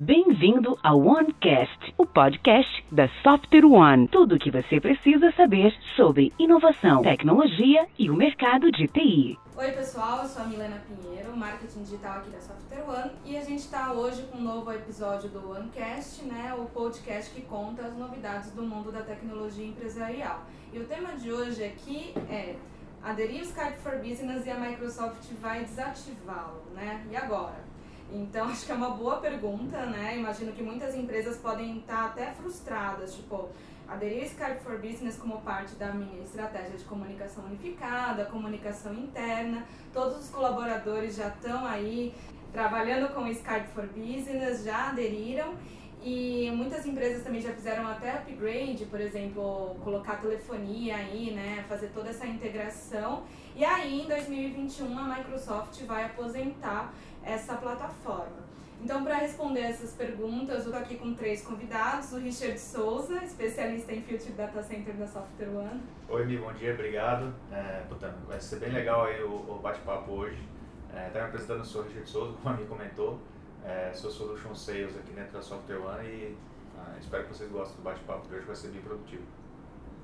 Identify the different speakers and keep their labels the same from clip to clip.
Speaker 1: Bem-vindo ao OneCast, o podcast da Software One. Tudo o que você precisa saber sobre inovação, tecnologia e o mercado de TI.
Speaker 2: Oi, pessoal, eu sou a Milena Pinheiro, marketing digital aqui da Software One, e a gente está hoje com um novo episódio do OneCast, né, o podcast que conta as novidades do mundo da tecnologia empresarial. E o tema de hoje aqui é aderir o Skype for Business e a Microsoft vai desativá-lo, né? E agora? Então, acho que é uma boa pergunta, né? Imagino que muitas empresas podem estar até frustradas, tipo, aderir Skype for Business como parte da minha estratégia de comunicação unificada, comunicação interna. Todos os colaboradores já estão aí trabalhando com Skype for Business, já aderiram. E muitas empresas também já fizeram até upgrade, por exemplo, colocar telefonia aí, né, fazer toda essa integração. E aí, em 2021, a Microsoft vai aposentar essa plataforma. Então, para responder essas perguntas, eu estou aqui com três convidados. O Richard Souza, especialista em Future Data Center da Software One.
Speaker 3: Oi, Mi, bom dia, obrigado. É, vai ser bem legal aí o, o bate-papo hoje. É, tá me apresentando, eu sou o Richard Souza, como a Mi comentou. É, sou Solution Sales aqui dentro da Software One e ah, espero que vocês gostem do bate-papo de hoje, vai ser bem produtivo.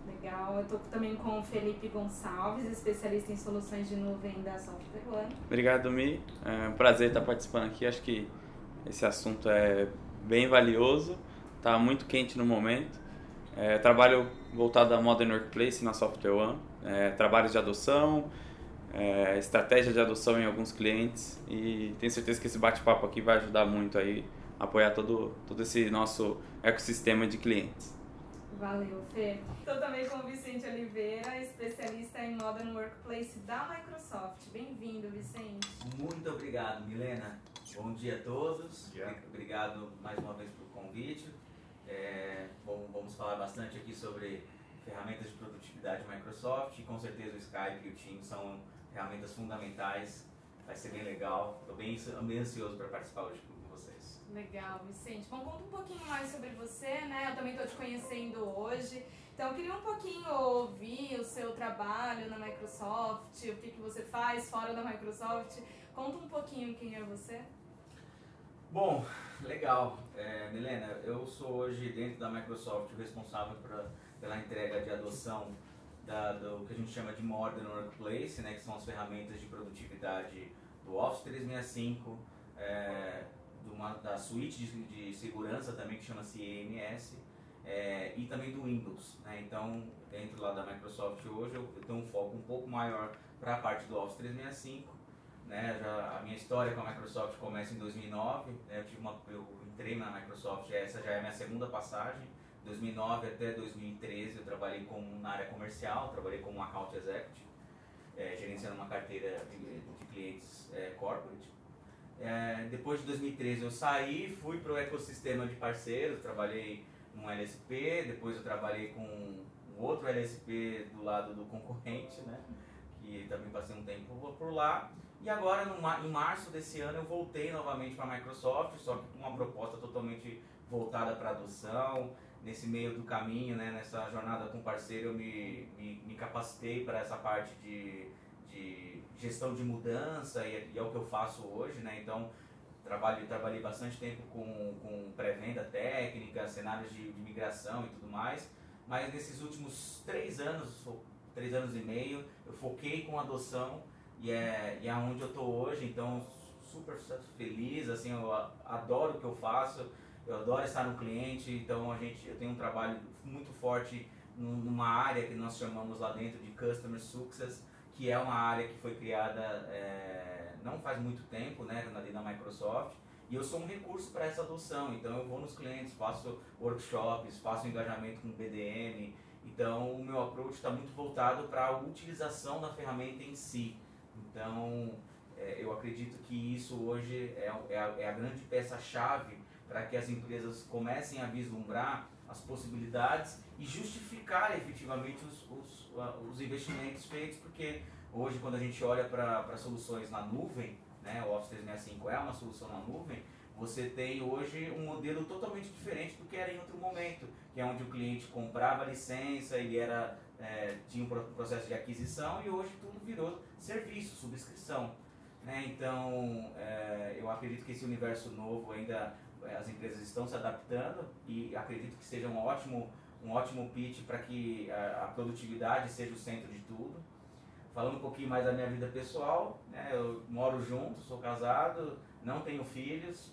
Speaker 2: Legal. Eu estou também com o Felipe Gonçalves, especialista em soluções de nuvem da Software One.
Speaker 4: Obrigado, Mi. É um prazer estar participando aqui. Acho que esse assunto é bem valioso, está muito quente no momento. É, trabalho voltado à Modern Workplace na Software One, é, trabalhos de adoção, é, estratégia de adoção em alguns clientes e tenho certeza que esse bate-papo aqui vai ajudar muito aí apoiar todo, todo esse nosso ecossistema de clientes.
Speaker 2: Valeu, Fê. Estou também com o Vicente Oliveira, especialista em Modern Workplace da Microsoft. Bem-vindo, Vicente.
Speaker 5: Muito obrigado, Milena. Bom dia a todos. Yeah. Obrigado mais uma vez pelo convite. É, bom, vamos falar bastante aqui sobre ferramentas de produtividade Microsoft e com certeza o Skype e o Teams são ferramentas fundamentais. Vai ser bem legal. Estou bem, bem ansioso para participar hoje
Speaker 2: Legal, Vicente. Bom, conta um pouquinho mais sobre você, né? Eu também estou te conhecendo hoje. Então, eu queria um pouquinho ouvir o seu trabalho na Microsoft, o que, que você faz fora da Microsoft. Conta um pouquinho quem é você.
Speaker 5: Bom, legal. É, Milena, eu sou hoje dentro da Microsoft o responsável pra, pela entrega de adoção da, do que a gente chama de Modern Workplace, né, que são as ferramentas de produtividade do Office 365, é, da suíte de, de segurança também que chama-se EMS é, e também do Windows. Né? Então, dentro lá da Microsoft hoje, eu, eu tenho um foco um pouco maior para a parte do Office 365. Né? Já, a minha história com a Microsoft começa em 2009. Né? Eu, tive uma, eu entrei na Microsoft, essa já é a minha segunda passagem. 2009 até 2013 eu trabalhei como, na área comercial, trabalhei como account executive, é, gerenciando uma carteira de, de clientes é, corporate. É, depois de 2013 eu saí, fui para o ecossistema de parceiros, trabalhei num LSP, depois eu trabalhei com um outro LSP do lado do concorrente, né? que também passei um tempo por lá. E agora, no, em março desse ano, eu voltei novamente para a Microsoft, só que com uma proposta totalmente voltada para adoção. Nesse meio do caminho, né, nessa jornada com parceiro, eu me, me, me capacitei para essa parte de, de gestão de mudança e, e é o que eu faço hoje, né? Então, trabalho, trabalhei bastante tempo com, com pré-venda técnica, cenários de, de, migração e tudo mais, mas nesses últimos três anos, três anos e meio, eu foquei com adoção e é, e é onde eu estou hoje, então super feliz, assim, eu adoro o que eu faço, eu adoro estar no cliente, então a gente, eu tenho um trabalho muito forte numa área que nós chamamos lá dentro de Customer Success, que é uma área que foi criada é, não faz muito tempo, né, ali na Microsoft, e eu sou um recurso para essa adoção. Então eu vou nos clientes, faço workshops, faço engajamento com BDM. Então o meu approach está muito voltado para a utilização da ferramenta em si. Então é, eu acredito que isso hoje é, é a, é a grande peça-chave para que as empresas comecem a vislumbrar as possibilidades e justificar efetivamente os, os, os investimentos feitos, porque hoje quando a gente olha para soluções na nuvem, né, o Office 365 é uma solução na nuvem, você tem hoje um modelo totalmente diferente do que era em outro momento, que é onde o cliente comprava licença, ele era, é, tinha um processo de aquisição e hoje tudo virou serviço, subscrição. Né? Então, é, eu acredito que esse universo novo ainda as empresas estão se adaptando e acredito que seja um ótimo, um ótimo pitch para que a, a, produtividade seja o centro de tudo. Falando um pouquinho mais da minha vida pessoal, né, eu moro junto, sou casado, não tenho filhos,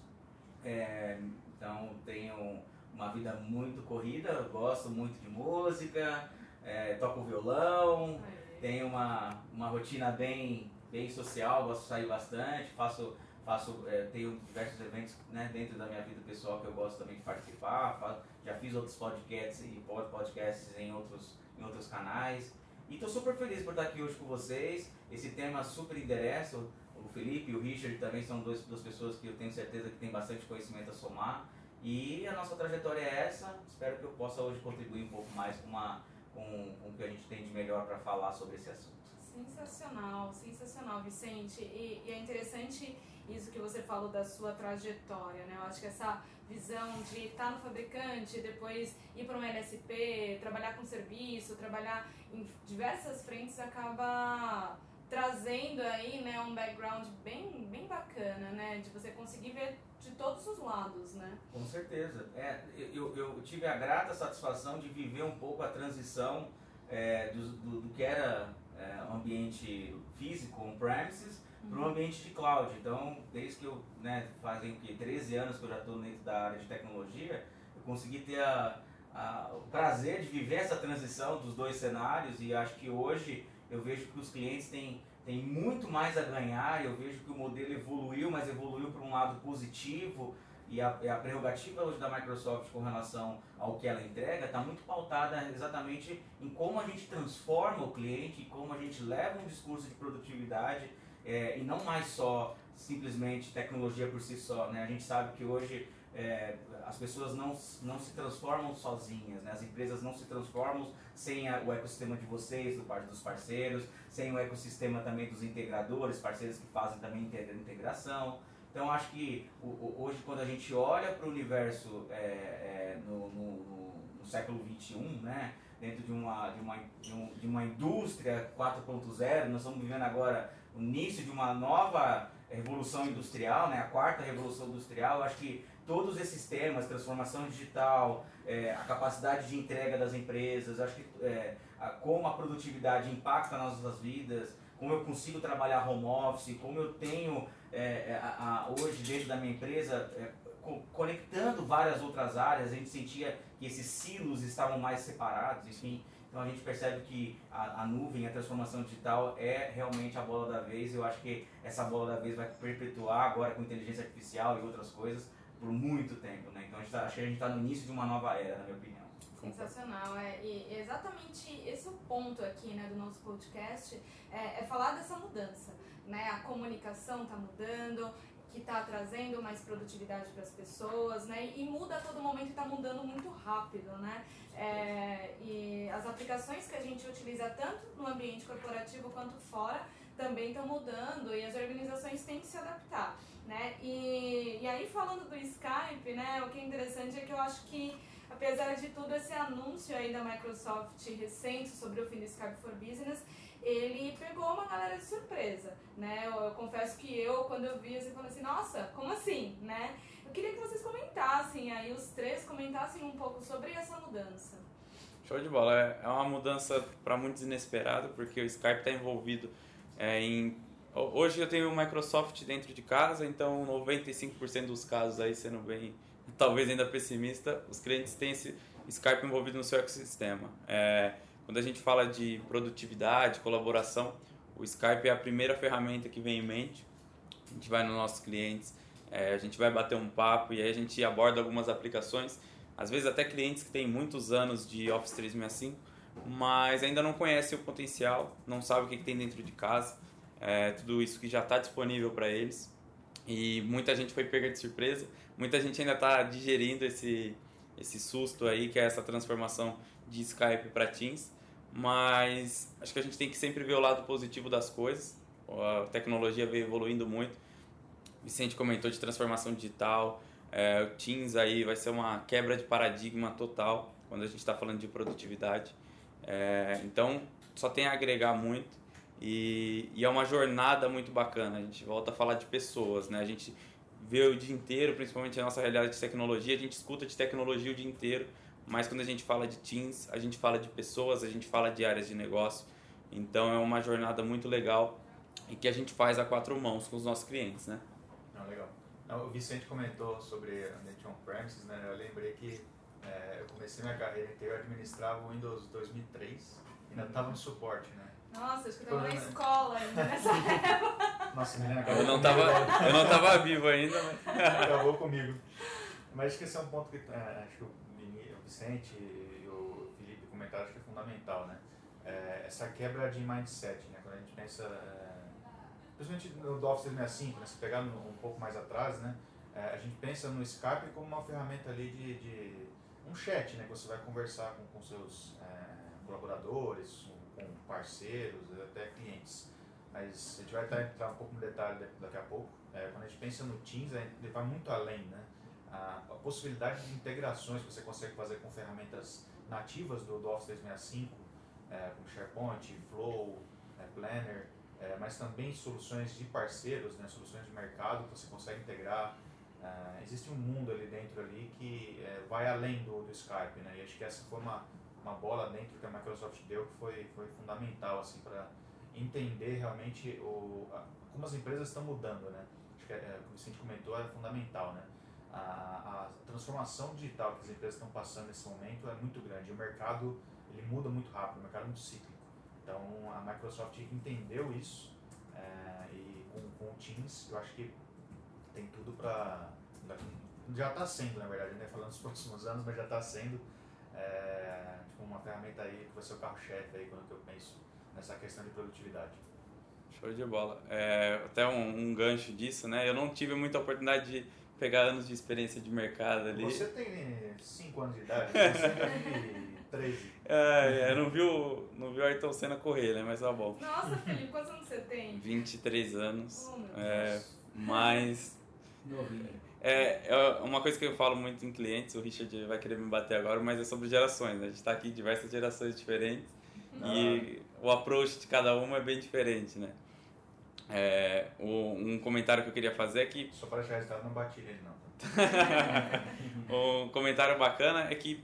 Speaker 5: é, então tenho uma vida muito corrida, gosto muito de música, é, toco violão, tenho uma, uma rotina bem, bem social, gosto de sair bastante, faço, faço é, tenho diversos eventos né, dentro da minha vida pessoal que eu gosto também de participar, faço, já fiz outros podcasts e podcasts em outros, em outros canais. E estou super feliz por estar aqui hoje com vocês. Esse tema super interessa. O Felipe e o Richard também são duas, duas pessoas que eu tenho certeza que têm bastante conhecimento a somar. E a nossa trajetória é essa. Espero que eu possa hoje contribuir um pouco mais com, uma, com, com o que a gente tem de melhor para falar sobre esse assunto.
Speaker 2: Sensacional, sensacional, Vicente. E, e, é interessante isso que você falou da sua trajetória, né? Eu acho que essa visão de estar no fabricante, depois ir para um LSP, trabalhar com serviço, trabalhar em diversas frentes acaba trazendo aí, né, um background bem, bem bacana, né, de você conseguir ver de todos os lados, né?
Speaker 5: Com certeza. É, eu, eu tive a grata satisfação de viver um pouco a transição é, do, do, do, que era é, um ambiente físico, on-premises, uhum. Para um ambiente de cloud. Então, desde que eu, né, fazem que 13 anos que eu já estou dentro da área de tecnologia, eu consegui ter a, a, o prazer de viver essa transição dos dois cenários e acho que hoje eu vejo que os clientes têm, têm muito mais a ganhar, eu vejo que o modelo evoluiu, mas evoluiu para um lado positivo, e a, a, prerrogativa hoje da Microsoft com relação ao que ela entrega está muito pautada exatamente em como a gente transforma o cliente, como a gente leva um discurso de produtividade é, e não mais só simplesmente tecnologia por si só. Né? A gente sabe que hoje é, as pessoas não, não se transformam sozinhas, né? as empresas não se transformam sem a, o ecossistema de vocês, do parte dos parceiros, sem o ecossistema também dos integradores, parceiros que fazem também integração. Então acho que hoje quando a gente olha para o universo é, é, no, no, no, século XXI, né, dentro de uma, de uma, de, um, de uma indústria 4.0, nós estamos vivendo agora o início de uma nova revolução industrial, né, a quarta revolução industrial, acho que todos esses temas, transformação digital, é, a capacidade de entrega das empresas, acho que é, a, como a produtividade impacta nas nossas vidas, como eu consigo trabalhar home office, como eu tenho é, é a, a, hoje dentro da minha empresa, é, co conectando várias outras áreas, a gente sentia que esses silos estavam mais separados, enfim. Então a gente percebe que a, a, nuvem, a transformação digital é realmente a bola da vez. Eu acho que essa bola da vez vai perpetuar agora com inteligência artificial e outras coisas por muito tempo, né? Então tá, acho que a gente está no início de uma nova era, na minha opinião.
Speaker 2: Sensacional, é, e exatamente esse é o ponto aqui, né, do nosso podcast, é, é falar dessa mudança, né, a comunicação está mudando, que está trazendo mais produtividade para as pessoas, né? E muda a todo momento está mudando muito rápido, né? É, e as aplicações que a gente utiliza tanto no ambiente corporativo quanto fora também estão mudando e as organizações têm que se adaptar, né? E, e aí falando do Skype, né? O que é interessante é que eu acho que apesar de tudo esse anúncio aí da Microsoft recente sobre o fim do Skype for Business, ele pegou uma galera de surpresa, né? Eu, eu confesso que eu, quando eu vi, assim, falei assim, nossa, como assim, né? Eu queria que vocês comentassem aí, os três comentassem um pouco sobre essa mudança.
Speaker 4: Show de bola, é, é uma mudança para muitos inesperada, porque o Skype está envolvido é, em... Hoje eu tenho o Microsoft dentro de casa, então 95% dos casos aí, sendo bem, talvez ainda pessimista, os clientes têm esse Skype envolvido no seu ecossistema. É, quando a gente fala de produtividade, colaboração, o Skype é a primeira ferramenta que vem em mente. A gente vai nos nossos clientes, é, a gente vai bater um papo e aí a gente aborda algumas aplicações. Às vezes até clientes que têm muitos anos de Office 365, mas ainda não conhecem o potencial, não sabem o que, que tem dentro de casa, é, tudo isso que já está disponível para eles. E muita gente foi pega de surpresa, muita gente ainda está digerindo esse, esse susto aí, que é essa transformação de Skype para Teams mas acho que a gente tem que sempre ver o lado positivo das coisas. A tecnologia veio evoluindo muito. Vicente comentou de transformação digital. É, o Teams aí vai ser uma quebra de paradigma total quando a gente está falando de produtividade. É, então, só tem a agregar muito e, e, é uma jornada muito bacana. A gente volta a falar de pessoas, né? A gente vê o dia inteiro, principalmente a nossa realidade de tecnologia, a gente escuta de tecnologia o dia inteiro, mas quando a gente fala de teams, a gente fala de pessoas, a gente fala de áreas de negócio. Então é uma jornada muito legal e que a gente faz a quatro mãos com os nossos clientes, né?
Speaker 3: Não, legal. Não, o Vicente comentou sobre ambiente on-premises, né? Eu lembrei que é, eu comecei minha carreira inteira, eu administrava o Windows 2003, ainda estava no suporte, né?
Speaker 2: Nossa, acho que eu tava na escola ainda nessa época.
Speaker 3: Nossa, menina,
Speaker 4: Eu não tava, eu não tava vivo ainda, mas...
Speaker 3: acabou comigo. Mas acho que esse é um ponto que é, acho que o Vicente e o Felipe comentaram, acho que é fundamental, né? É, essa quebra de mindset, né? Quando a gente pensa, é, principalmente no Office 365, né? Se pegar no, um pouco mais atrás, né? É, a gente pensa no Skype como uma ferramenta ali de, de um chat, né? Que você vai conversar com, com seus é, colaboradores, com parceiros, até clientes. Mas a gente vai entrar um pouco no detalhe daqui a pouco. É, quando a gente pensa no Teams, ele vai muito além, né? A, a, possibilidade de integrações que você consegue fazer com ferramentas nativas do, do Office 365, é, como SharePoint, Flow, é, Planner, é, mas também soluções de parceiros, né? Soluções de mercado que você consegue integrar. É, existe um mundo ali dentro ali que é, vai além do, do Skype, né? E acho que essa foi uma, uma bola dentro que a Microsoft deu que foi, foi fundamental assim para entender realmente o, a, como as empresas estão mudando, né? Acho que é, o Vicente comentou é fundamental, né? A, a, transformação digital que as empresas estão passando nesse momento é muito grande. O mercado ele muda muito rápido, o mercado é muito cíclico. Então a Microsoft entendeu isso é, e com, com o Teams eu acho que tem tudo para já está sendo na verdade, né? Falando dos próximos anos, mas já está sendo é, tipo uma ferramenta aí que vai ser o carro-chefe aí quando eu penso nessa questão de produtividade.
Speaker 4: Show de bola. É, até um, um, gancho disso, né? Eu não tive muita oportunidade de pegar anos de experiência de mercado ali.
Speaker 3: Você tem 5 anos de idade, você tem 13.
Speaker 4: É, é, não viu, não viu Ayrton Senna correr, né? Mas tá bom.
Speaker 2: Nossa, Felipe, quantos anos você tem?
Speaker 4: 23 anos.
Speaker 2: Oh, meu
Speaker 4: é, mas...
Speaker 5: Novinho.
Speaker 4: É, é uma coisa que eu falo muito em clientes, o Richard vai querer me bater agora, mas é sobre gerações. Né? A gente está aqui diversas gerações diferentes e o approach de cada uma é bem diferente, né? É, um comentário que eu queria fazer é que...
Speaker 3: Só para deixar resultado, não bati nele não.
Speaker 4: um comentário bacana é que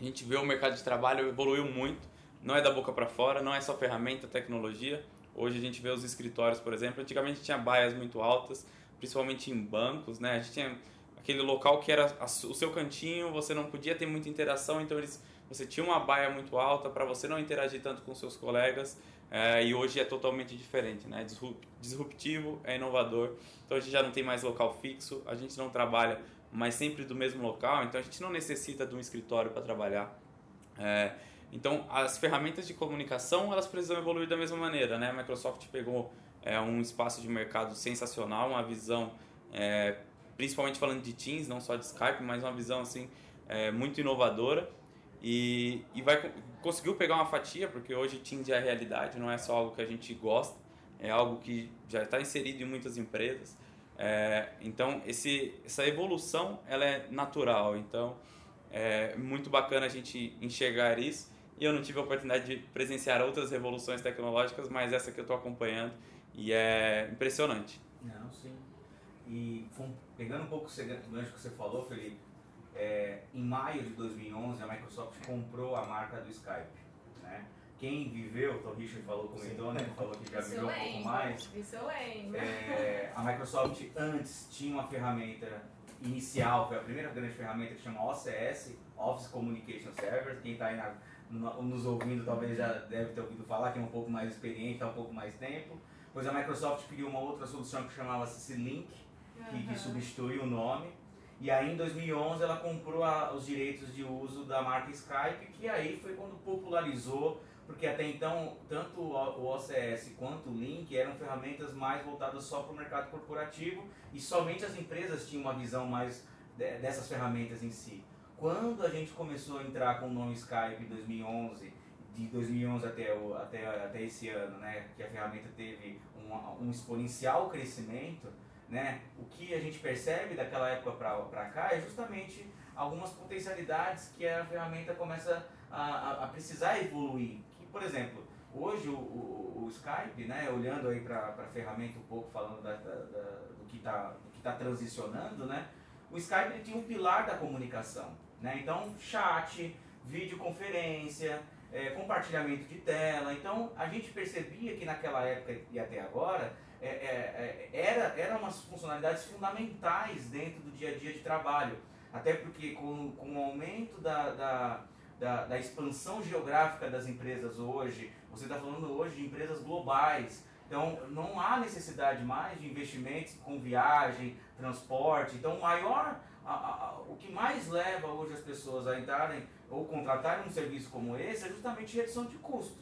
Speaker 4: a gente vê o mercado de trabalho evoluiu muito, não é da boca para fora, não é só ferramenta, tecnologia. Hoje a gente vê os escritórios, por exemplo, antigamente tinha baias muito altas, principalmente em bancos, né? A gente tinha aquele local que era o seu cantinho, você não podia ter muita interação, então eles, você tinha uma baia muito alta para você não interagir tanto com seus colegas, é, e hoje é totalmente diferente, né? Disruptivo, é inovador, então a gente já não tem mais local fixo, a gente não trabalha mais sempre do mesmo local, então a gente não necessita de um escritório para trabalhar. É, então as ferramentas de comunicação elas precisam evoluir da mesma maneira, né? A Microsoft pegou é um espaço de mercado sensacional, uma visão, é, principalmente falando de Teams, não só de Skype, mas uma visão assim é, muito inovadora e, e vai conseguiu pegar uma fatia, porque hoje Teams é a realidade, não é só algo que a gente gosta, é algo que já está inserido em muitas empresas. É, então esse, essa evolução ela é natural, então é muito bacana a gente enxergar isso. E eu não tive a oportunidade de presenciar outras revoluções tecnológicas, mas essa que eu estou acompanhando e é impressionante.
Speaker 5: Não, sim. E pegando um pouco o gancho que você falou, Felipe, é, em maio de 2011 a Microsoft comprou a marca do Skype. Né? Quem viveu, o Richard falou, comentou, né? falou que já viveu um pouco mais.
Speaker 2: Isso eu lembro.
Speaker 5: É, a Microsoft antes tinha uma ferramenta inicial, foi a primeira grande ferramenta que chama OCS, Office Communication Server. Quem está aí na, nos ouvindo talvez já deve ter ouvido falar, que é um pouco mais experiente, está um pouco mais tempo. Pois a Microsoft criou uma outra solução que chamava-se Link, que, uhum. que substitui o nome. E aí em 2011 ela comprou a, os direitos de uso da marca Skype, que aí foi quando popularizou, porque até então tanto o OCS quanto o Link eram ferramentas mais voltadas só para o mercado corporativo e somente as empresas tinham uma visão mais de, dessas ferramentas em si. Quando a gente começou a entrar com o nome Skype em 2011 de 2011 até, o, até, até esse ano, né, que a ferramenta teve um, um exponencial crescimento, né, o que a gente percebe daquela época para cá é justamente algumas potencialidades que a ferramenta começa a, a, a precisar evoluir. Que, por exemplo, hoje o, o, o Skype, né, olhando aí para a ferramenta um pouco, falando da, da, da, do que está está transicionando, né? O Skype ele tinha um pilar da comunicação, né? Então, chat, videoconferência, é, compartilhamento de tela. Então, a gente percebia que naquela época e até agora é, é, é era, eram umas funcionalidades fundamentais dentro do dia a dia de trabalho. Até porque com, com o aumento da, da, da, da expansão geográfica das empresas hoje, você está falando hoje de empresas globais, então, não há necessidade mais de investimentos com viagem, transporte. Então, o maior, a, a, o que mais leva hoje as pessoas a entrarem ou contratarem um serviço como esse é justamente redução de custo.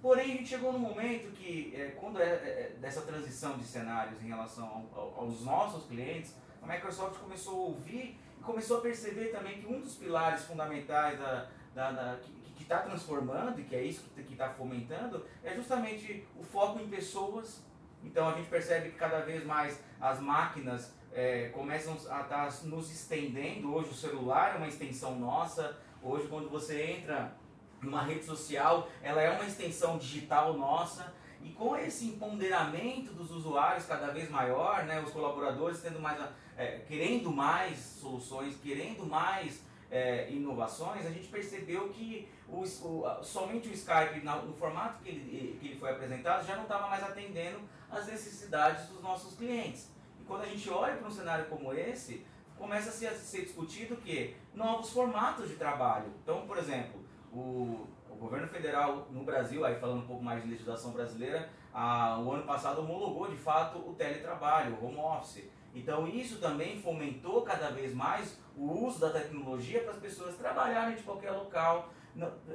Speaker 5: Porém, a gente chegou no momento que, é, quando é, é, dessa transição de cenários em relação ao, ao, aos nossos clientes, a Microsoft começou a ouvir e começou a perceber também que um dos pilares fundamentais da, da, da que, que está transformando, e que é isso que está fomentando, é justamente o foco em pessoas. Então a gente percebe que cada vez mais as máquinas é, começam a estar tá nos estendendo. Hoje o celular é uma extensão nossa. Hoje quando você entra numa rede social, ela é uma extensão digital nossa. E com esse empoderamento dos usuários cada vez maior, né, os colaboradores tendo mais, é, querendo mais soluções, querendo mais é, inovações, a gente percebeu que o, o, somente o Skype, no formato que ele, que ele foi apresentado, já não estava mais atendendo às necessidades dos nossos clientes. E quando a gente olha para um cenário como esse, começa a ser discutido que novos formatos de trabalho. Então, por exemplo, o, o governo federal no Brasil, aí falando um pouco mais de legislação brasileira, a, o ano passado homologou de fato o teletrabalho, o home office. Então isso também fomentou cada vez mais o uso da tecnologia para as pessoas trabalharem de qualquer local.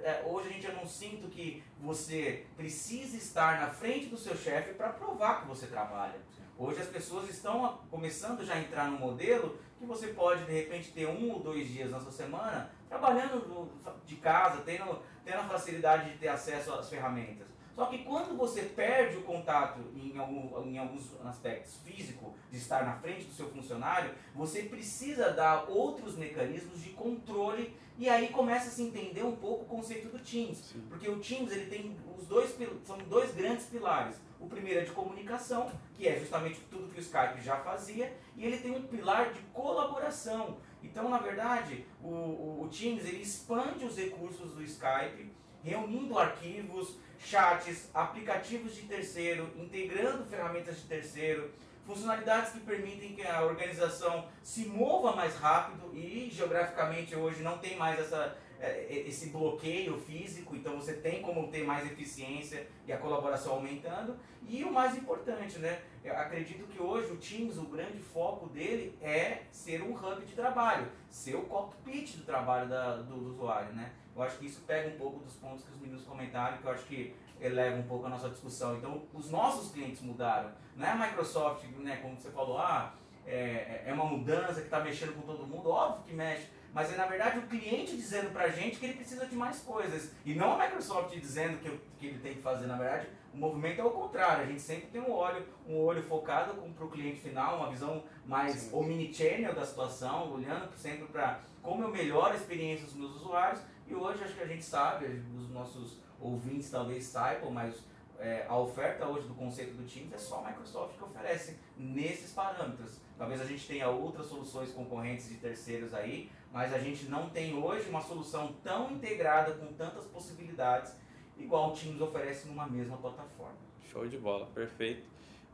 Speaker 5: É, hoje a gente eu não sinto que você precisa estar na frente do seu chefe para provar que você trabalha. Hoje as pessoas estão começando já a entrar no modelo que você pode de repente ter um ou dois dias na sua semana trabalhando de casa, tendo, tendo a facilidade de ter acesso às ferramentas. Só que quando você perde o contato em, algum, em alguns aspectos físico, de estar na frente do seu funcionário, você precisa dar outros mecanismos de controle e aí começa a se entender um pouco o conceito do Teams. Sim. Porque o Teams ele tem os dois, são dois grandes pilares. O primeiro é de comunicação, que é justamente tudo que o Skype já fazia, e ele tem um pilar de colaboração. Então, na verdade, o, o, o Teams ele expande os recursos do Skype, reunindo arquivos, chats, aplicativos de terceiro, integrando ferramentas de terceiro, funcionalidades que permitem que a organização se mova mais rápido e geograficamente hoje não tem mais essa, é, esse bloqueio físico, então você tem como ter mais eficiência e a colaboração aumentando. E o mais importante, né? Eu acredito que hoje o Teams, o grande foco dele é ser um hub de trabalho, ser o cockpit do trabalho da, do, do usuário, né? Eu acho que isso pega um pouco dos pontos que os meninos comentaram, que eu acho que eleva um pouco a nossa discussão. Então, os nossos clientes mudaram. Não é a Microsoft, né, como você falou, ah, é, é uma mudança que está mexendo com todo mundo, óbvio que mexe, mas é na verdade o cliente dizendo para a gente que ele precisa de mais coisas. E não a Microsoft dizendo que, que ele tem que fazer, na verdade, o movimento é o contrário. A gente sempre tem um olho, um olho focado para o cliente final, uma visão mais omnichannel da situação, olhando sempre para como eu melhoro a experiência dos meus usuários. E hoje acho que a gente sabe, os nossos ouvintes talvez saibam, mas é, a oferta hoje do conceito do Teams é só a Microsoft que oferece nesses parâmetros. Talvez a gente tenha outras soluções concorrentes de terceiros aí, mas a gente não tem hoje uma solução tão integrada com tantas possibilidades igual o Teams oferece numa mesma plataforma.
Speaker 4: Show de bola, perfeito.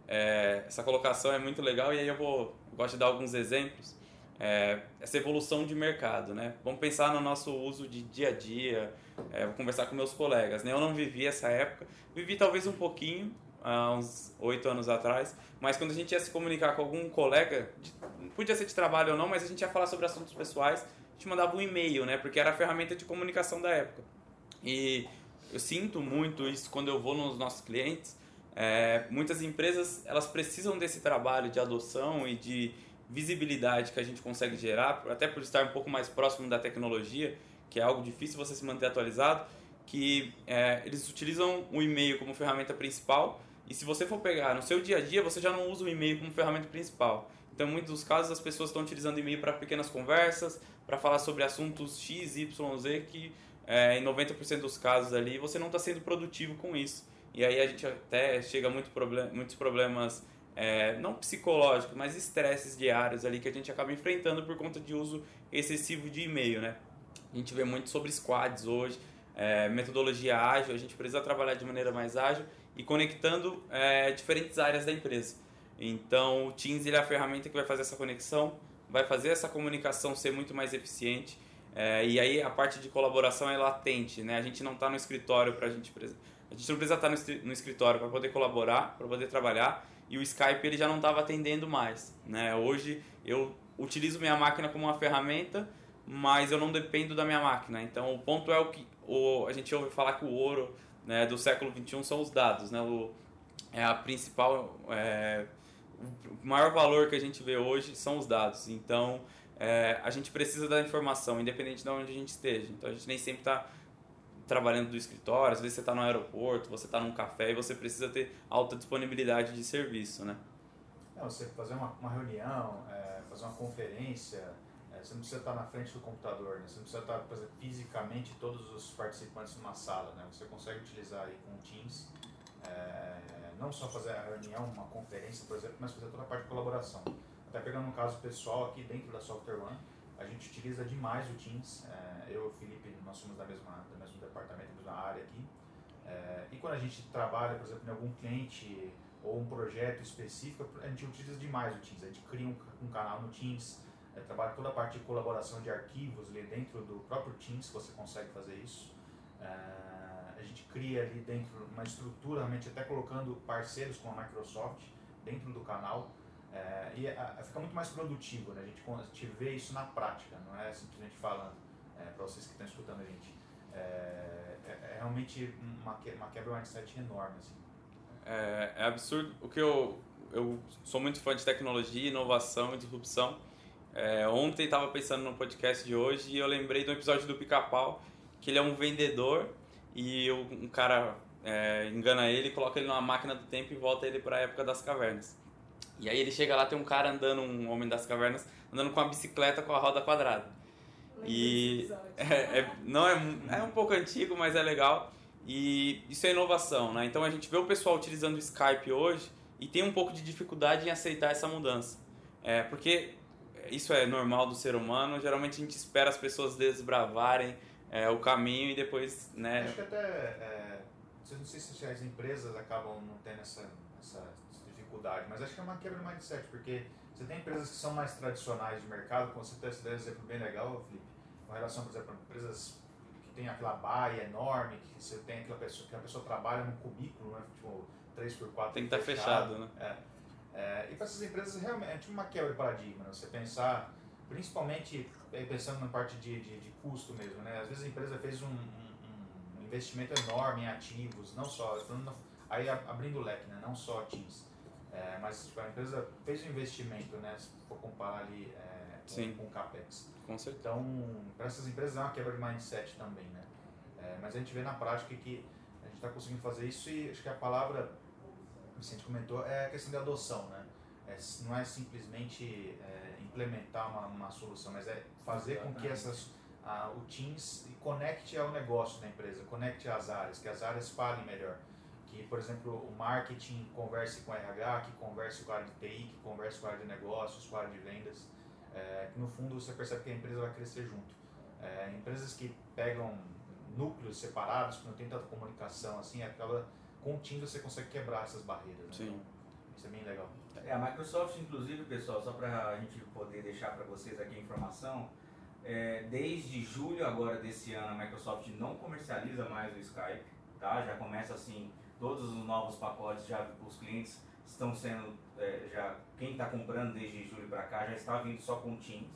Speaker 4: É, essa colocação é muito legal e aí eu vou gosto de dar alguns exemplos é, essa evolução de mercado, né? Vamos pensar no nosso uso de dia a dia, é, vou conversar com meus colegas, né? Eu não vivi essa época, vivi talvez um pouquinho, há uns oito anos atrás, mas quando a gente ia se comunicar com algum colega, podia ser de trabalho ou não, mas a gente ia falar sobre assuntos pessoais, a gente mandava um e-mail, né? Porque era a ferramenta de comunicação da época. E eu sinto muito isso quando eu vou nos nossos clientes, é, muitas empresas elas precisam desse trabalho de adoção e de visibilidade que a gente consegue gerar, até por estar um pouco mais próximo da tecnologia, que é algo difícil você se manter atualizado, que é, eles utilizam o e-mail como ferramenta principal e se você for pegar no seu dia a dia, você já não usa o e-mail como ferramenta principal. Então, em muitos dos casos, as pessoas estão utilizando e-mail para pequenas conversas, para falar sobre assuntos X, Y, Z, que é, em 90% dos casos ali você não está sendo produtivo com isso. E aí a gente até chega a muito problem muitos problemas é, não psicológicos, mas estresses diários ali que a gente acaba enfrentando por conta de uso excessivo de e-mail, né? A gente vê muito sobre squads hoje, é, metodologia ágil, a gente precisa trabalhar de maneira mais ágil e conectando é, diferentes áreas da empresa. Então, o Teams ele é a ferramenta que vai fazer essa conexão, vai fazer essa comunicação ser muito mais eficiente. É, e aí a parte de colaboração é latente, né? A gente não está no escritório para a gente a gente não precisa estar no escritório para poder colaborar, para poder trabalhar e o Skype ele já não estava atendendo mais. Né? Hoje eu utilizo minha máquina como uma ferramenta, mas eu não dependo da minha máquina. Então o ponto é o que o, a gente ouve falar que o ouro né, do século 21 são os dados, né? O, é a principal, é, o maior valor que a gente vê hoje são os dados. Então é, a gente precisa da informação, independente de onde a gente esteja. Então a gente nem sempre está trabalhando do escritório, às vezes você está no aeroporto, você está num café e você precisa ter alta disponibilidade de serviço, né?
Speaker 3: É, você fazer uma, uma reunião, é, fazer uma conferência, é, você não precisa estar na frente do computador, né? você não precisa estar exemplo, fisicamente todos os participantes numa sala, né? você consegue utilizar aí com o Teams, é, não só fazer a reunião, uma conferência, por exemplo, mas fazer toda a parte de colaboração. Até pegando um caso pessoal aqui dentro da Software One, a gente utiliza demais o Teams. É, eu e o Felipe, nós somos da mesma, do mesmo departamento, da mesma área aqui. É, e quando a gente trabalha, por exemplo, em algum cliente ou um projeto específico, a gente utiliza demais o Teams. A gente cria um, um canal no Teams, é, trabalha toda a parte de colaboração de arquivos ali dentro do próprio Teams, você consegue fazer isso. É, a gente cria ali dentro uma estrutura, realmente até colocando parceiros com a Microsoft dentro do canal. É, e fica muito mais produtivo, né? a, gente, a gente vê isso na prática, não é simplesmente falando é, para vocês que estão escutando a gente. É, é, é realmente uma, uma quebra mindset enorme. Assim.
Speaker 4: É, é, absurdo. O que eu, eu sou muito fã de tecnologia, inovação e disrupção. É, ontem estava pensando no podcast de hoje e eu lembrei do episódio do Pica-Pau, que ele é um vendedor e um cara é, engana ele, coloca ele numa máquina do tempo e volta ele para a época das cavernas. E aí ele chega lá, tem um cara andando, um homem das cavernas, andando com uma bicicleta com a roda quadrada. E é, é, não é, é um pouco antigo, mas é legal. E isso é inovação, né? Então a gente vê o pessoal utilizando o Skype hoje e tem um pouco de dificuldade em aceitar essa mudança. É, porque isso é normal do ser humano, geralmente a gente espera as pessoas desbravarem é, o caminho e depois, né?
Speaker 3: Acho que até, é, não sei se as empresas acabam não tendo essa, essa dificuldade, mas acho que é uma quebra de mindset, porque você tem empresas que são mais tradicionais de mercado, como você tem esse exemplo bem legal, Felipe, com relação, por exemplo, a empresas que tem aquela baia enorme, que você tem aquela pessoa, que a pessoa trabalha num cubículo, né, tipo 3x4
Speaker 4: Tem que estar tá fechado, fechado, né?
Speaker 3: É. É, e para essas empresas realmente é uma quebra de paradigma, né? você pensar, principalmente pensando na parte de, de, de, custo mesmo, né? Às vezes a empresa fez um, um, um investimento enorme em ativos, não só, aí abrindo o leque, né? não só Teams. É, mas tipo, a empresa fez um investimento, né? Se for comparar ali é, com, com o CAPEX.
Speaker 4: Com certeza.
Speaker 3: Então, para essas empresas é uma quebra de mindset também, né? É, mas a gente vê na prática que a gente está conseguindo fazer isso e acho que a palavra, o Vicente comentou, é a questão de adoção, né? É, não é simplesmente é, implementar uma, uma, solução, mas é fazer Exatamente. com que essas, a, o Teams conecte ao negócio da empresa, conecte às áreas, que as áreas falem melhor que, por exemplo, o marketing converse com o RH, que converse com a área de TI, que converse com a área de negócios, com a área de vendas, é, que no fundo você percebe que a empresa vai crescer junto. É, empresas que pegam núcleos separados, que não tem tanta comunicação assim, acaba com o Teams você consegue quebrar essas barreiras. Né?
Speaker 4: Sim.
Speaker 3: Então, isso é bem legal.
Speaker 5: É, a Microsoft, inclusive, pessoal, só para a gente poder deixar para vocês aqui a informação, é, desde julho agora desse ano, a Microsoft não comercializa mais o Skype, tá? Já começa assim todos os novos pacotes já os clientes estão sendo é, já quem está comprando desde julho para cá já está vindo só com Teams,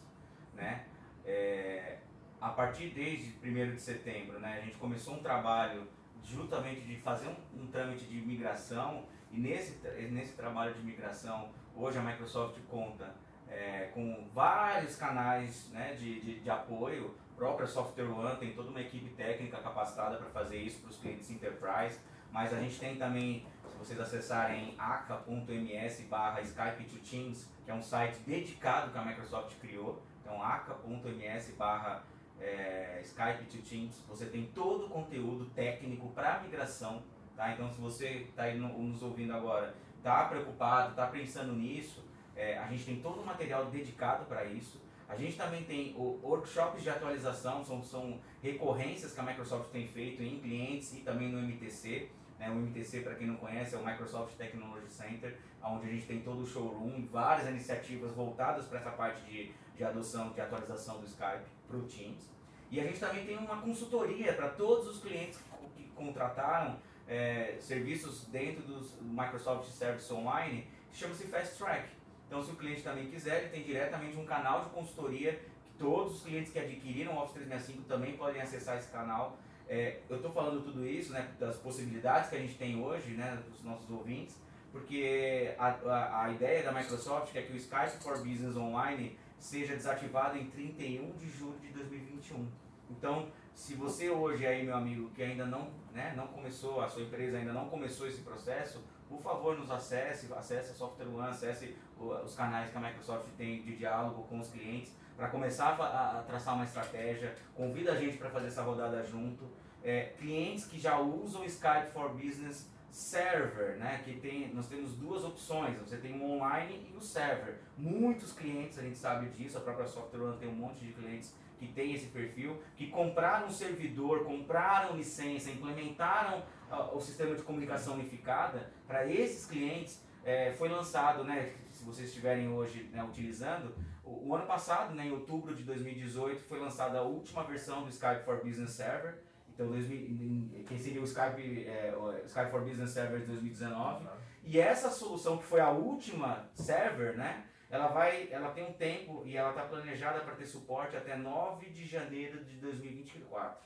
Speaker 5: né? É, a partir desde 1 de setembro, né, a gente começou um trabalho justamente de fazer um, um trâmite de migração e nesse, nesse trabalho de migração hoje a Microsoft conta é, com vários canais né, de, de, de apoio, própria Software One tem toda uma equipe técnica capacitada para fazer isso para os clientes enterprise, mas a gente tem também, se vocês acessarem aca.ms barra Skype to Teams, que é um site dedicado que a Microsoft criou, então aca.ms barra é, Skype to Teams, você tem todo o conteúdo técnico para migração, tá? Então se você está nos ouvindo agora está preocupado, está pensando nisso, é, a gente tem todo o material dedicado para isso. A gente também tem workshops de atualização, são, são recorrências que a Microsoft tem feito em clientes e também no MTC. Né? O MTC, para quem não conhece, é o Microsoft Technology Center, onde a gente tem todo o showroom, várias iniciativas voltadas para essa parte de, de adoção, de atualização do Skype para o Teams. E a gente também tem uma consultoria para todos os clientes que contrataram é, serviços dentro do Microsoft Service Online, chama-se Fast Track. Então, se o cliente também quiser, ele tem diretamente um canal de consultoria que todos os clientes que adquiriram o Office 365 também podem acessar esse canal é, eu estou falando tudo isso, né, das possibilidades que a gente tem hoje, né, dos nossos ouvintes, porque a, a, a, ideia da Microsoft é que o Skype for Business Online seja desativado em 31 de julho de 2021. Então, se você hoje aí, meu amigo, que ainda não, né, não começou, a sua empresa ainda não começou esse processo, por favor, nos acesse, acesse a Software One, acesse os canais que a Microsoft tem de diálogo com os clientes, para começar a, traçar uma estratégia, convida a gente para fazer essa rodada junto é, clientes que já usam Skype for Business Server, né? Que tem, nós temos duas opções. Você tem o online e o server. Muitos clientes a gente sabe disso. A própria Software One tem um monte de clientes que tem esse perfil, que compraram um servidor, compraram licença, implementaram uh, o sistema de comunicação unificada. Para esses clientes é, foi lançado, né? Se vocês estiverem hoje né, utilizando, o, o ano passado, né, em outubro de 2018, foi lançada a última versão do Skype for Business Server então, 2000, quem seria o Skype, é, o Skype for Business Server de 2019. Uhum. E essa solução, que foi a última server, né? Ela, vai, ela tem um tempo e ela está planejada para ter suporte até 9 de janeiro de 2024.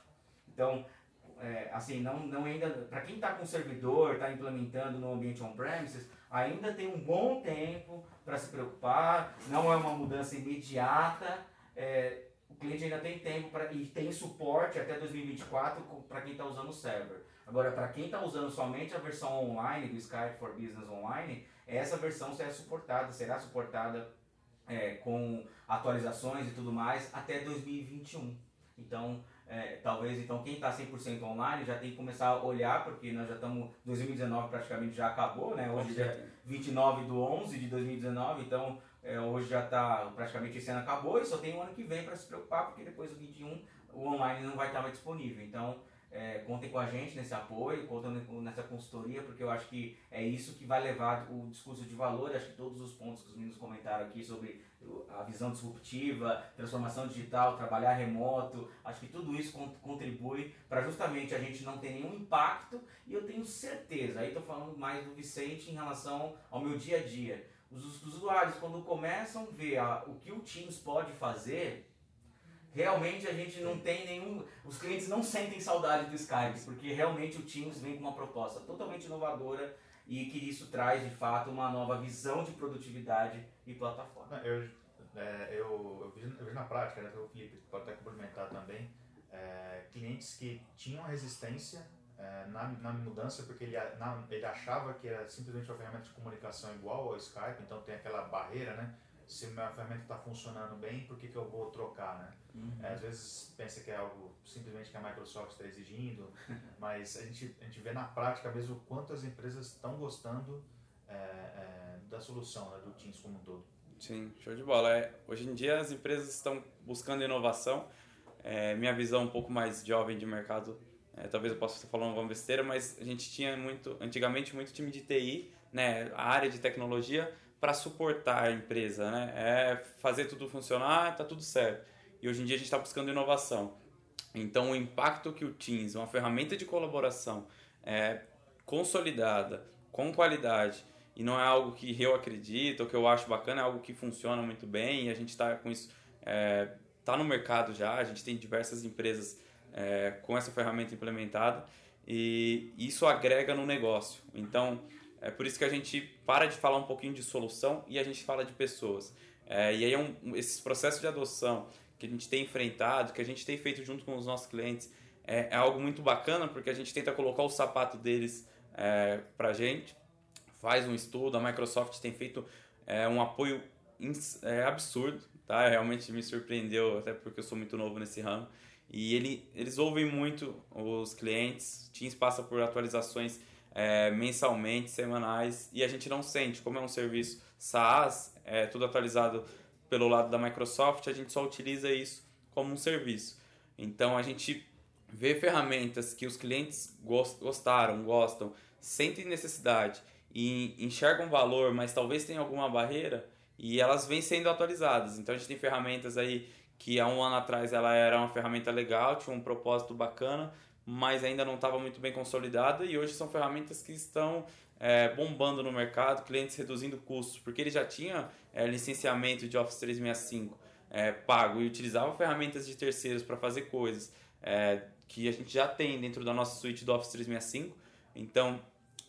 Speaker 5: Então, é, assim, não, não ainda para quem está com servidor, está implementando no ambiente on-premises, ainda tem um bom tempo para se preocupar, não é uma mudança imediata. É, o cliente ainda tem tempo pra, e tem suporte até 2024 para quem está usando o server. Agora, para quem está usando somente a versão online do Skype for Business Online, essa versão será suportada, será suportada é, com atualizações e tudo mais até 2021. Então, é, talvez então quem está 100% online já tem que começar a olhar, porque nós já estamos, 2019 praticamente já acabou, né? Hoje é 29 de 11 de 2019, então é, hoje já está, praticamente esse ano acabou e só tem um ano que vem para se preocupar, porque depois do 21 o online não vai estar mais disponível. Então, é, contem com a gente nesse apoio, contem nessa consultoria, porque eu acho que é isso que vai levar o discurso de valor. Acho que todos os pontos que os meninos comentaram aqui sobre a visão disruptiva, transformação digital, trabalhar remoto, acho que tudo isso contribui para justamente a gente não ter nenhum impacto. E eu tenho certeza, aí estou falando mais do Vicente em relação ao meu dia a dia os usuários, quando começam a ver a, o que o Teams pode fazer, realmente a gente não tem nenhum. Os clientes não sentem saudade do Skype, porque realmente o Teams vem com uma proposta totalmente inovadora e que isso traz de fato uma nova visão de produtividade e plataforma.
Speaker 3: Eu, é, eu, eu, vi, eu vi na prática, né, o Felipe pode até complementar também, é, clientes que tinham resistência é, na, na mudança, porque ele, na, ele achava que era simplesmente uma ferramenta de comunicação igual ao Skype, então tem aquela barreira, né? Se minha ferramenta está funcionando bem, por que, que eu vou trocar, né? Uhum. É, às vezes pensa que é algo simplesmente que a Microsoft está exigindo, mas a gente, a gente vê na prática mesmo quantas empresas estão gostando é, é, da solução, né, do Teams como um todo.
Speaker 4: Sim, show de bola. É, hoje em dia as empresas estão buscando inovação. É, minha visão um pouco mais jovem de mercado é, talvez eu possa falando alguma besteira, mas a gente tinha muito, antigamente, muito time de TI, né, a área de tecnologia, para suportar a empresa, né? É fazer tudo funcionar, tá tudo certo. E hoje em dia a gente está buscando inovação. Então, o impacto que o Teams, uma ferramenta de colaboração é, consolidada, com qualidade, e não é algo que eu acredito ou que eu acho bacana, é algo que funciona muito bem e a gente está com isso, é, tá no mercado já, a gente tem diversas empresas é, com essa ferramenta implementada e isso agrega no negócio. Então, é por isso que a gente para de falar um pouquinho de solução e a gente fala de pessoas. É, e aí, é um, esses processos de adoção que a gente tem enfrentado, que a gente tem feito junto com os nossos clientes, é, é algo muito bacana porque a gente tenta colocar o sapato deles é, para gente, faz um estudo. A Microsoft tem feito é, um apoio é, absurdo, tá? Realmente me surpreendeu, até porque eu sou muito novo nesse ramo. E ele, eles ouvem muito os clientes, Teams passa por atualizações é, mensalmente, semanais, e a gente não sente, como é um serviço SaaS, é tudo atualizado pelo lado da Microsoft, a gente só utiliza isso como um serviço. Então a gente vê ferramentas que os clientes gostaram, gostam, sentem necessidade e enxergam valor, mas talvez tenha alguma barreira e elas vêm sendo atualizadas. Então a gente tem ferramentas aí que há um ano atrás ela era uma ferramenta legal, tinha um propósito bacana, mas ainda não estava muito bem consolidada e hoje são ferramentas que estão é, bombando no mercado, clientes reduzindo custos, porque ele já tinha é, licenciamento de Office 365 é, pago e utilizava ferramentas de terceiros para fazer coisas é, que a gente já tem dentro da nossa suíte do Office 365. Então,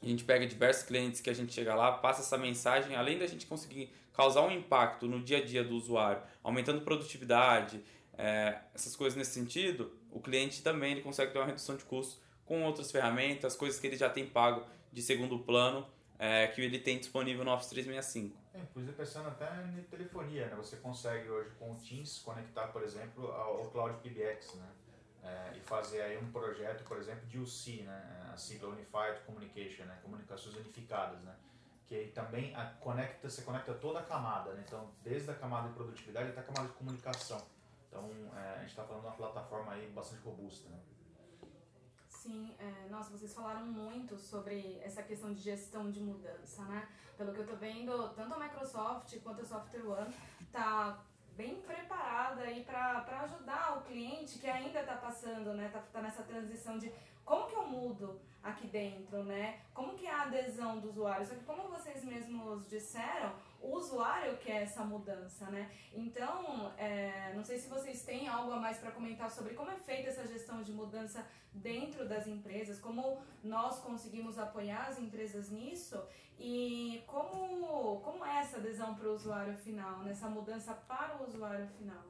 Speaker 4: a gente pega diversos clientes que a gente chega lá, passa essa mensagem, além da gente conseguir causar um impacto no dia a dia do usuário, aumentando produtividade, é, essas coisas nesse sentido, o cliente também ele consegue ter uma redução de custo com outras ferramentas, coisas que ele já tem pago de segundo plano, é, que ele tem disponível no Office 365.
Speaker 3: É, inclusive pensando até em telefonia, né? você consegue hoje com o Teams conectar, por exemplo, ao Cloud PBX, né? é, e fazer aí um projeto, por exemplo, de UC, né, a sigla Unified Communication, né, comunicações unificadas, né, que também a, conecta, você conecta toda a camada, né, então desde a camada de produtividade até a camada de comunicação. Então é, a gente está falando de uma plataforma aí bastante robusta, né.
Speaker 2: Sim, é, nossa, vocês falaram muito sobre essa questão de gestão de mudança, né? Pelo que eu tô vendo, tanto a Microsoft quanto a Software One tá bem preparada aí para ajudar o cliente que ainda está passando, né? Tá, tá nessa transição de como que eu mudo aqui dentro, né? Como que é a adesão do usuário? Só que como vocês mesmos disseram, o usuário quer essa mudança, né? Então, é, não sei se vocês têm algo a mais para comentar sobre como é feita essa gestão de mudança dentro das empresas, como nós conseguimos apoiar as empresas nisso e como, como é essa adesão para o usuário final, nessa mudança para o usuário final.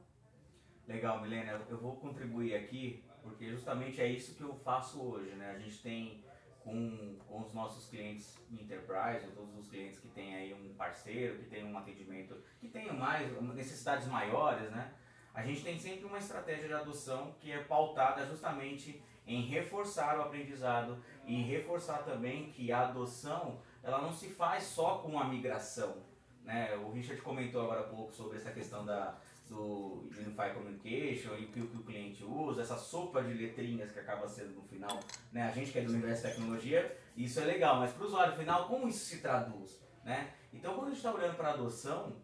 Speaker 5: Legal, Milena, eu vou contribuir aqui porque justamente é isso que eu faço hoje, né? A gente tem com, com os nossos clientes enterprise, todos os clientes que têm aí um parceiro, que tem um atendimento, que tem mais necessidades maiores, né? A gente tem sempre uma estratégia de adoção que é pautada justamente em reforçar o aprendizado e reforçar também que a adoção ela não se faz só com a migração. Né? O Richard comentou agora há pouco sobre essa questão da, do Unified Communication e o que, o cliente usa, essa sopa de letrinhas que acaba sendo no final, né? A gente que é do universo de tecnologia, isso é legal, mas para o usuário final, como isso se traduz? Né? Então, quando a gente está olhando para adoção,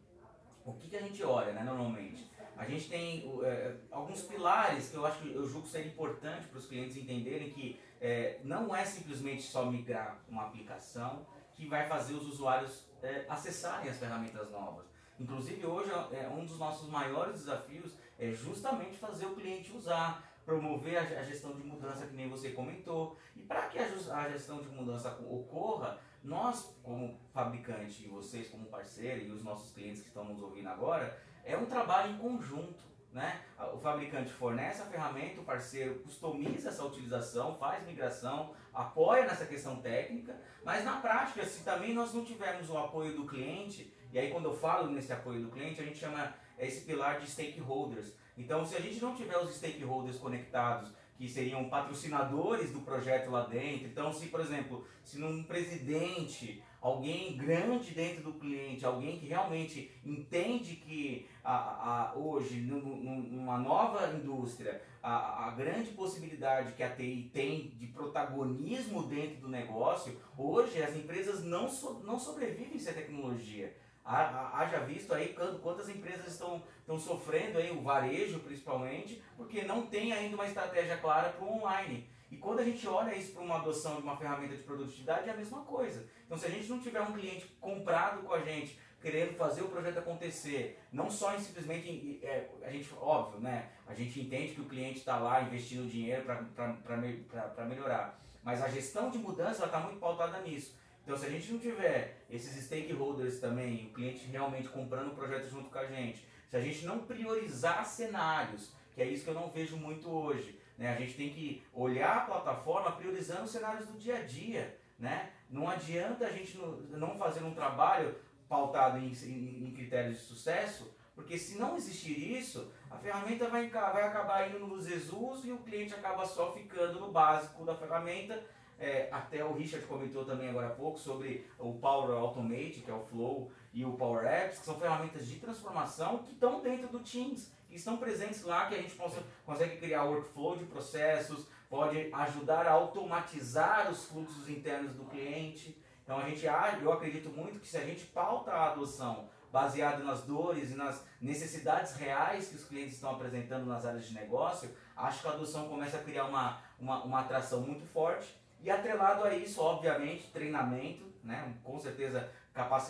Speaker 5: o que, que a gente olha, né, normalmente? A gente tem é, alguns pilares que eu acho que eu julgo ser importante para os clientes entenderem que é, não é simplesmente só migrar uma aplicação que vai fazer os usuários é, acessarem as ferramentas novas. Inclusive hoje é um dos nossos maiores desafios é justamente fazer o cliente usar, promover a gestão de mudança que nem você comentou. E para que a gestão de mudança ocorra, nós como fabricante e vocês como parceiro e os nossos clientes que estão nos ouvindo agora, é um trabalho em conjunto. Né? O fabricante fornece a ferramenta, o parceiro customiza essa utilização, faz migração, apoia nessa questão técnica, mas na prática, se também nós não tivermos o apoio do cliente, e aí quando eu falo nesse apoio do cliente, a gente chama esse pilar de stakeholders. Então, se a gente não tiver os stakeholders conectados, que seriam patrocinadores do projeto lá dentro. Então, se, por exemplo, se num presidente, alguém grande dentro do cliente, alguém que realmente entende que a, a, hoje, numa nova indústria, a, a grande possibilidade que a TI tem de protagonismo dentro do negócio, hoje as empresas não, so, não sobrevivem sem tecnologia. Haja visto aí quantas empresas estão, estão sofrendo aí, o varejo principalmente, porque não tem ainda uma estratégia clara para o online. E quando a gente olha isso para uma adoção de uma ferramenta de produtividade, é a mesma coisa. Então, se a gente não tiver um cliente comprado com a gente, querendo fazer o projeto acontecer, não só em simplesmente, é, a gente, óbvio, né? A gente entende que o cliente está lá investindo dinheiro para melhorar, mas a gestão de mudança está muito pautada nisso. Então, se a gente não tiver esses stakeholders também, o cliente realmente comprando o projeto junto com a gente, se a gente não priorizar cenários, que é isso que eu não vejo muito hoje, né? a gente tem que olhar a plataforma priorizando os cenários do dia a dia. Né? Não adianta a gente não fazer um trabalho pautado em, em, em critérios de sucesso, porque se não existir isso, a ferramenta vai, vai acabar indo no Jesus e o cliente acaba só ficando no básico da ferramenta é, até o Richard comentou também agora há pouco sobre o Power Automate, que é o Flow, e o Power Apps, que são ferramentas de transformação que estão dentro do Teams, que estão presentes lá, que a gente possa, consegue criar workflow de processos, pode ajudar a automatizar os fluxos internos do cliente. Então a gente, eu acredito muito que se a gente pauta a adoção baseado nas dores e nas necessidades reais que os clientes estão apresentando nas áreas de negócio, acho que a adoção começa a criar uma, uma, uma atração muito forte. E atrelado a isso, obviamente, treinamento, né? com certeza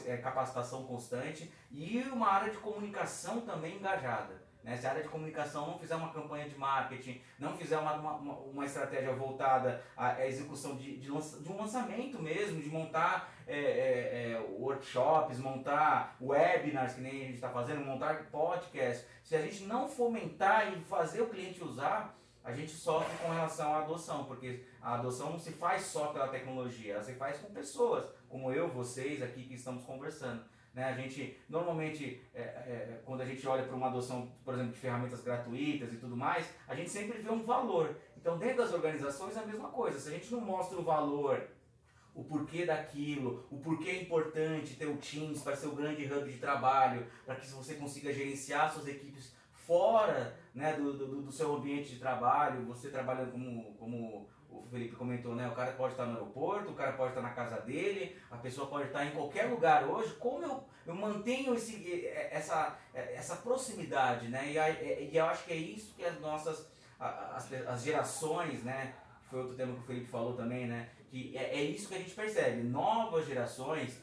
Speaker 5: é, capacitação constante e uma área de comunicação também engajada. Né? Se a área de comunicação não fizer uma campanha de marketing, não fizer uma, uma, uma estratégia voltada à execução de, de, de um lançamento mesmo, de montar é, é, é, workshops, montar webinars, que nem a gente está fazendo, montar podcasts, se a gente não fomentar e fazer o cliente usar, a gente sofre com relação à adoção, porque a adoção não se faz só pela tecnologia, ela se faz com pessoas, como eu, vocês aqui que estamos conversando. Né? A gente, normalmente, é, é, quando a gente olha para uma adoção, por exemplo, de ferramentas gratuitas e tudo mais, a gente sempre vê um valor. Então, dentro das organizações é a mesma coisa. Se a gente não mostra o valor, o porquê daquilo, o porquê é importante ter o Teams para ser o grande hub de trabalho, para que você consiga gerenciar suas equipes fora né, do, do, do, seu ambiente de trabalho, você trabalhando como, como o Felipe comentou, né? O cara pode estar no aeroporto, o cara pode estar na casa dele, a pessoa pode estar em qualquer lugar hoje. Como eu, eu mantenho esse, essa, essa proximidade, né? E, e eu acho que é isso que as nossas as, as gerações, né? Foi outro tema que o Felipe falou também, né? Que é, é isso que a gente percebe. Novas gerações,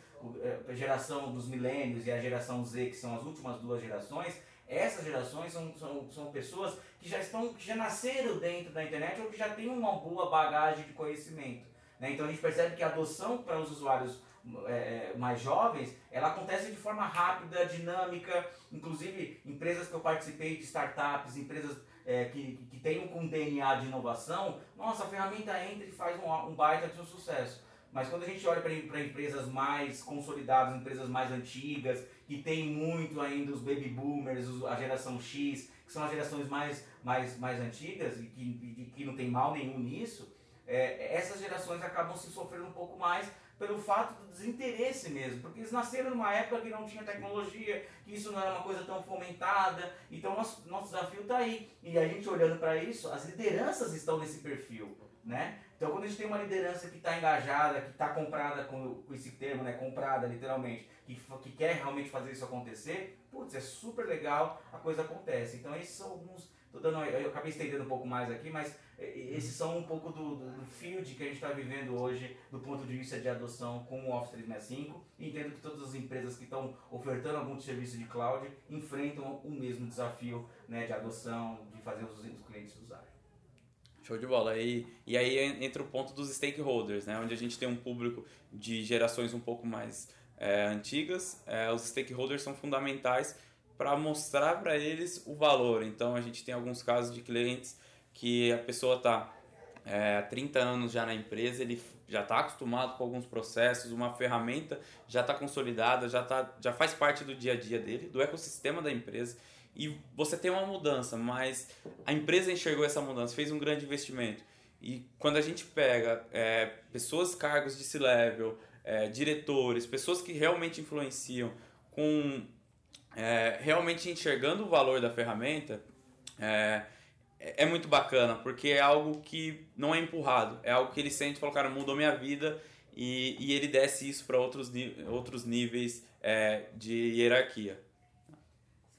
Speaker 5: a geração dos milênios e a geração Z, que são as últimas duas gerações, essas gerações são, são, são pessoas que já estão que já nasceram dentro da internet ou que já têm uma boa bagagem de conhecimento. Né? Então a gente percebe que a adoção para os usuários é, é, mais jovens, ela acontece de forma rápida, dinâmica, inclusive empresas que eu participei de startups, empresas é, que, que têm um DNA de inovação, nossa, a ferramenta entra e faz um, um baita de um sucesso. Mas quando a gente olha para empresas mais consolidadas, empresas mais antigas, que tem muito ainda os baby boomers, a geração X, que são as gerações mais, mais, mais antigas e que, que não tem mal nenhum nisso, é, essas gerações acabam se sofrendo um pouco mais pelo fato do desinteresse mesmo, porque eles nasceram numa época que não tinha tecnologia, que isso não era uma coisa tão fomentada, então nosso, nosso desafio está aí. E a gente olhando para isso, as lideranças estão nesse perfil. Né? Então quando a gente tem uma liderança que está engajada, que está comprada com, com, esse termo, né? comprada literalmente, que, que quer realmente fazer isso acontecer, putz, é super legal, a coisa acontece. Então esses são alguns Tô dando, eu acabei estendendo um pouco mais aqui, mas esses são um pouco do, do, do field que a gente está vivendo hoje do ponto de vista de adoção com o Office 365. E entendo que todas as empresas que estão ofertando algum serviço de cloud enfrentam o mesmo desafio né, de adoção, de fazer os clientes usarem.
Speaker 4: Show de bola. E, e aí entra o ponto dos stakeholders, né? onde a gente tem um público de gerações um pouco mais é, antigas. É, os stakeholders são fundamentais para mostrar para eles o valor. Então a gente tem alguns casos de clientes que a pessoa está é, há 30 anos já na empresa, ele já está acostumado com alguns processos, uma ferramenta já está consolidada, já, tá, já faz parte do dia a dia dele, do ecossistema da empresa. E você tem uma mudança, mas a empresa enxergou essa mudança, fez um grande investimento. E quando a gente pega é, pessoas, cargos de C-level, é, diretores, pessoas que realmente influenciam com é, realmente enxergando o valor da ferramenta, é, é muito bacana, porque é algo que não é empurrado, é algo que ele sente e fala, cara, mudou minha vida e, e ele desce isso para outros, outros níveis é, de hierarquia.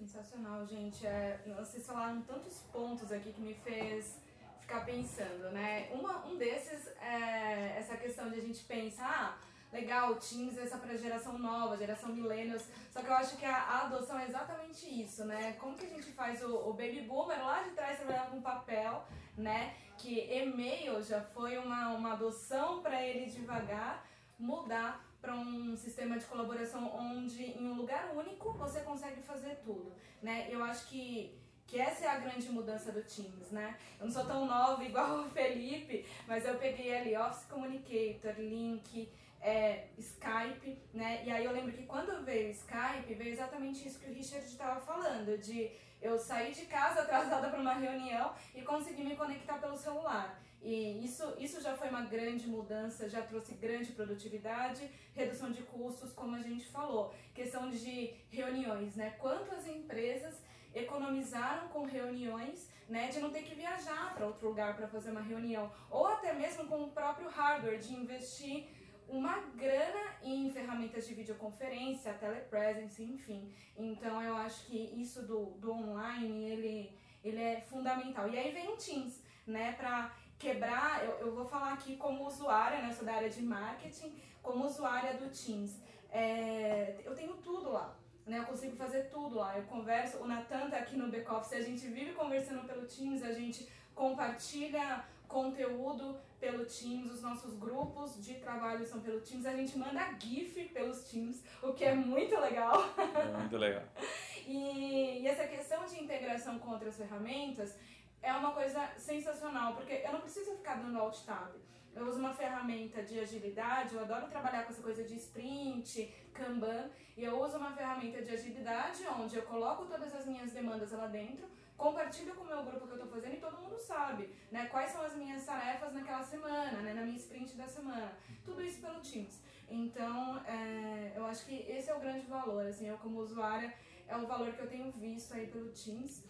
Speaker 2: Sensacional, gente. É, vocês falaram tantos pontos aqui que me fez ficar pensando, né? Uma, um desses é essa questão de a gente pensar, ah, legal, Teams essa para geração nova, geração millennials. Só que eu acho que a, a, adoção é exatamente isso, né? Como que a gente faz o, o baby boomer lá de trás trabalhar com papel, né? Que e-mail já foi uma, uma adoção para ele devagar mudar para um sistema de colaboração onde em um lugar único você consegue fazer tudo, né? Eu acho que que essa é a grande mudança do Teams, né? Eu não sou tão nova igual o Felipe, mas eu peguei ali Office Communicator, Link, é, Skype, né? E aí eu lembro que quando veio o Skype, veio exatamente isso que o Richard estava falando, de eu saí de casa atrasada para uma reunião e consegui me conectar pelo celular. E isso, isso já foi uma grande mudança, já trouxe grande produtividade, redução de custos, como a gente falou. Questão de reuniões, né? Quantas empresas economizaram com reuniões, né, de não ter que viajar para outro lugar para fazer uma reunião, ou até mesmo com o próprio hardware, de investir uma grana em ferramentas de videoconferência, telepresence, enfim. Então eu acho que isso do, do online, ele, ele é fundamental. E aí vem o Teams, né, para quebrar, eu, eu vou falar aqui como usuária, né, sou da área de marketing, como usuária do Teams. É, eu tenho tudo lá né? Eu consigo fazer tudo lá. Eu converso, o Natan tá aqui no back-office, a gente vive conversando pelo Teams, a gente compartilha conteúdo pelo Teams, os nossos grupos de trabalho são pelo Teams, a gente manda GIF pelos Teams, o que é muito legal.
Speaker 4: É muito legal.
Speaker 2: e, e essa questão de integração com outras ferramentas é uma coisa sensacional, porque eu não preciso ficar dando alt tab. Eu uso uma ferramenta de agilidade, eu adoro trabalhar com essa coisa de sprint, Kanban, e eu uso uma ferramenta de agilidade onde eu coloco todas as minhas demandas lá dentro, compartilho com o meu grupo que eu estou fazendo e todo mundo sabe, né? Quais são as minhas tarefas naquela semana, né? Na minha sprint da semana. Tudo isso pelo Teams. Então, é, eu acho que esse é o grande valor, assim, eu como usuária, é o valor que eu tenho visto aí pelo Teams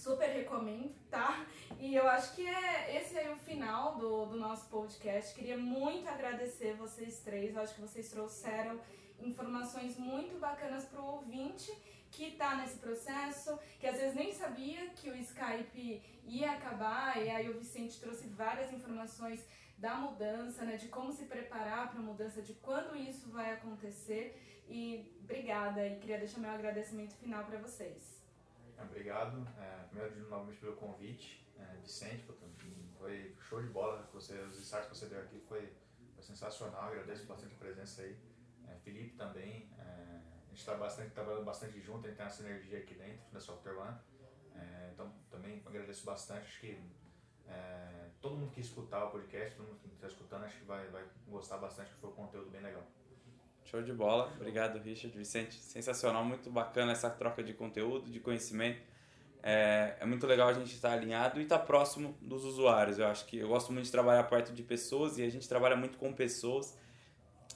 Speaker 2: super recomendo, tá? E eu acho que é esse aí o final do, do nosso podcast. Queria muito agradecer vocês três. Eu acho que vocês trouxeram informações muito bacanas para o ouvinte que está nesse processo, que às vezes nem sabia que o Skype ia acabar, e aí o Vicente trouxe várias informações da mudança, né, de como se preparar para a mudança, de quando isso vai acontecer. E obrigada, e queria deixar meu agradecimento final para vocês.
Speaker 3: Obrigado. É, primeiro, de novamente pelo convite. É, Vicente, foi show de bola. Você, os insights que você deu aqui foi, foi sensacional. Agradeço bastante a presença aí. É, Felipe também. É, a gente está bastante, trabalhando bastante junto, a gente tem essa energia aqui dentro da Software One. É, então, também agradeço bastante. Acho que é, todo mundo que escutar o podcast, todo mundo que está escutando, acho que vai, vai gostar bastante, que foi um conteúdo bem legal.
Speaker 4: Show de bola. Obrigado, Richard. Vicente, sensacional. Muito bacana essa troca de conteúdo, de conhecimento. É, é muito legal a gente estar alinhado e estar próximo dos usuários. Eu acho que eu gosto muito de trabalhar perto de pessoas e a gente trabalha muito com pessoas.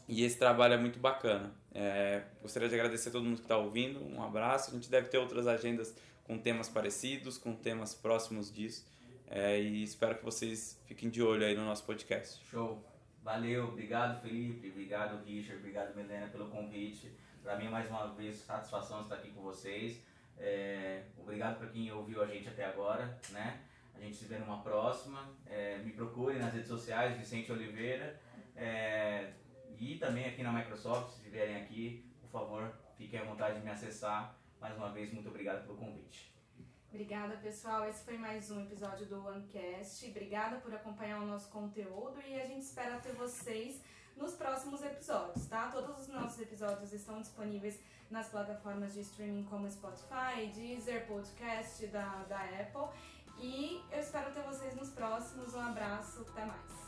Speaker 4: E esse trabalho é muito bacana. É, gostaria de agradecer a todo mundo que está ouvindo. Um abraço. A gente deve ter outras agendas com temas parecidos, com temas próximos disso. É, e espero que vocês fiquem de olho aí no nosso podcast.
Speaker 5: Show! Valeu, obrigado Felipe, obrigado Richard, obrigado Milena pelo convite. Para mim, mais uma vez, satisfação estar aqui com vocês. É, obrigado para quem ouviu a gente até agora, né? A gente se vê numa próxima. É, me procure nas redes sociais, Vicente Oliveira. É, e também aqui na Microsoft, se estiverem aqui, por favor, fiquem à vontade de me acessar. Mais uma vez, muito obrigado pelo convite.
Speaker 2: Obrigada, pessoal. Esse foi mais um episódio do OneCast. Obrigada por acompanhar o nosso conteúdo e a gente espera ter vocês nos próximos episódios, tá? Todos os nossos episódios estão disponíveis nas plataformas de streaming como Spotify, Deezer, Podcast da, da Apple. E eu espero ter vocês nos próximos. Um abraço, até mais.